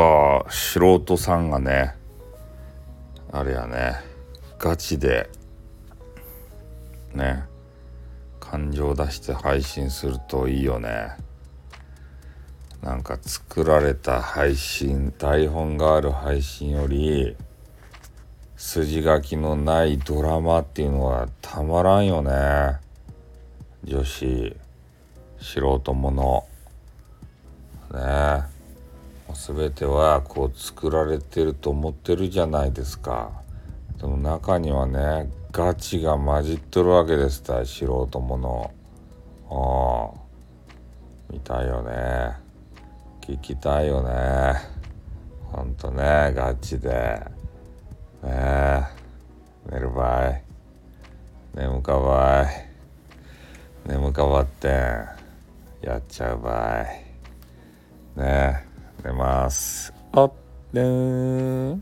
ぱ素人さんがねあれやねガチでね感情出して配信するといいよね。なんか作られた配信台本がある配信より筋書きのないドラマっていうのはたまらんよね。女子素人もの。ね。もう全てはこう作られてると思ってるじゃないですか。でも中にはねガチが混じっとるわけですた素人もの。ああ。見たいよね。聞きたいよね。ほんとねガチで。ねえ。寝るばい。眠かばい。眠かばってん。やっちゃうばい。ねえ。ございます。あっねー